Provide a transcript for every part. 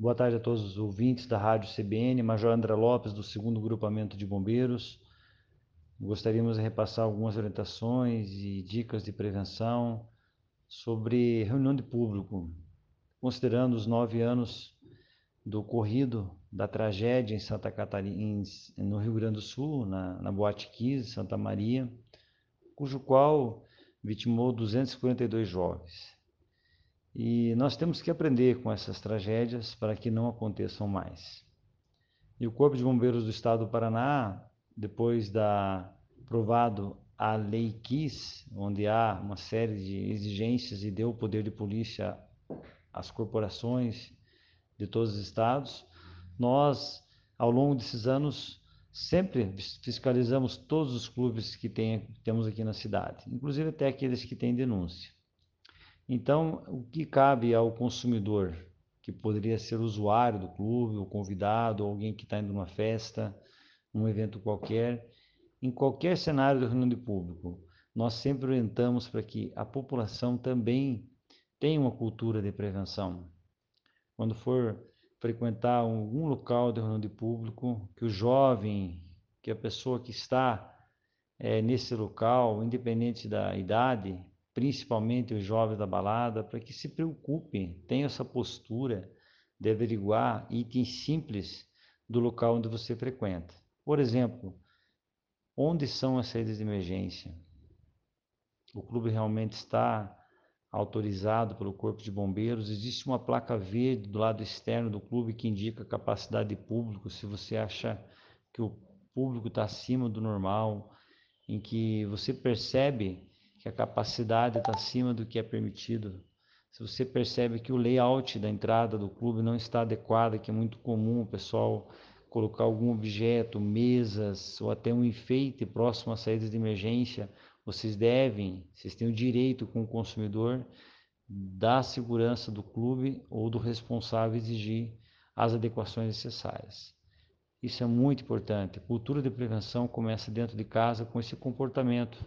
Boa tarde a todos os ouvintes da Rádio CBN, Major André Lopes, do 2 Grupamento de Bombeiros. Gostaríamos de repassar algumas orientações e dicas de prevenção sobre reunião de público, considerando os nove anos do ocorrido da tragédia em Santa Catarina, no Rio Grande do Sul, na, na Boate 15, Santa Maria, cujo qual vitimou 242 jovens. E nós temos que aprender com essas tragédias para que não aconteçam mais. E o Corpo de Bombeiros do Estado do Paraná, depois da aprovado a Lei KIS, onde há uma série de exigências e deu o poder de polícia às corporações de todos os estados, nós, ao longo desses anos, sempre fiscalizamos todos os clubes que tem, temos aqui na cidade, inclusive até aqueles que têm denúncia. Então, o que cabe ao consumidor, que poderia ser usuário do clube, ou convidado, ou alguém que está indo numa festa, num evento qualquer, em qualquer cenário de reunião de público, nós sempre orientamos para que a população também tenha uma cultura de prevenção. Quando for frequentar algum local de reunião de público, que o jovem, que a pessoa que está é, nesse local, independente da idade, principalmente os jovens da balada, para que se preocupem, tenham essa postura de averiguar itens simples do local onde você frequenta. Por exemplo, onde são as saídas de emergência? O clube realmente está autorizado pelo Corpo de Bombeiros? Existe uma placa verde do lado externo do clube que indica a capacidade de público, se você acha que o público está acima do normal, em que você percebe que a capacidade está acima do que é permitido. Se você percebe que o layout da entrada do clube não está adequado, que é muito comum o pessoal colocar algum objeto, mesas ou até um enfeite próximo às saídas de emergência, vocês devem, vocês têm o direito com o consumidor da segurança do clube ou do responsável exigir as adequações necessárias. Isso é muito importante. A cultura de prevenção começa dentro de casa com esse comportamento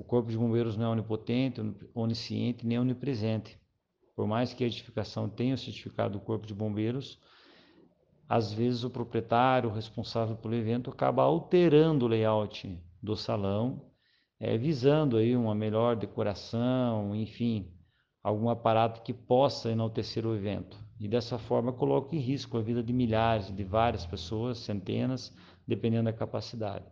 o Corpo de Bombeiros não é onipotente, onisciente nem onipresente. Por mais que a edificação tenha o certificado do Corpo de Bombeiros, às vezes o proprietário, o responsável pelo evento, acaba alterando o layout do salão, é, visando aí uma melhor decoração, enfim, algum aparato que possa enaltecer o evento. E dessa forma coloca em risco a vida de milhares, de várias pessoas, centenas, dependendo da capacidade.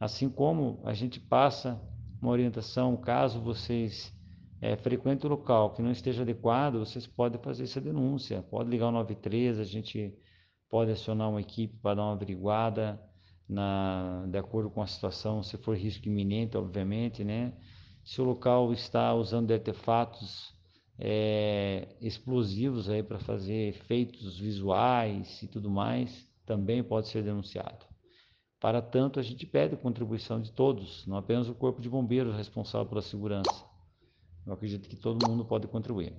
Assim como a gente passa uma orientação, caso vocês é, frequentem o local que não esteja adequado, vocês podem fazer essa denúncia, pode ligar o 93, a gente pode acionar uma equipe para dar uma averiguada na, de acordo com a situação, se for risco iminente, obviamente, né? Se o local está usando artefatos é, explosivos aí para fazer efeitos visuais e tudo mais, também pode ser denunciado. Para tanto, a gente pede a contribuição de todos, não apenas o Corpo de Bombeiros responsável pela segurança. Eu acredito que todo mundo pode contribuir.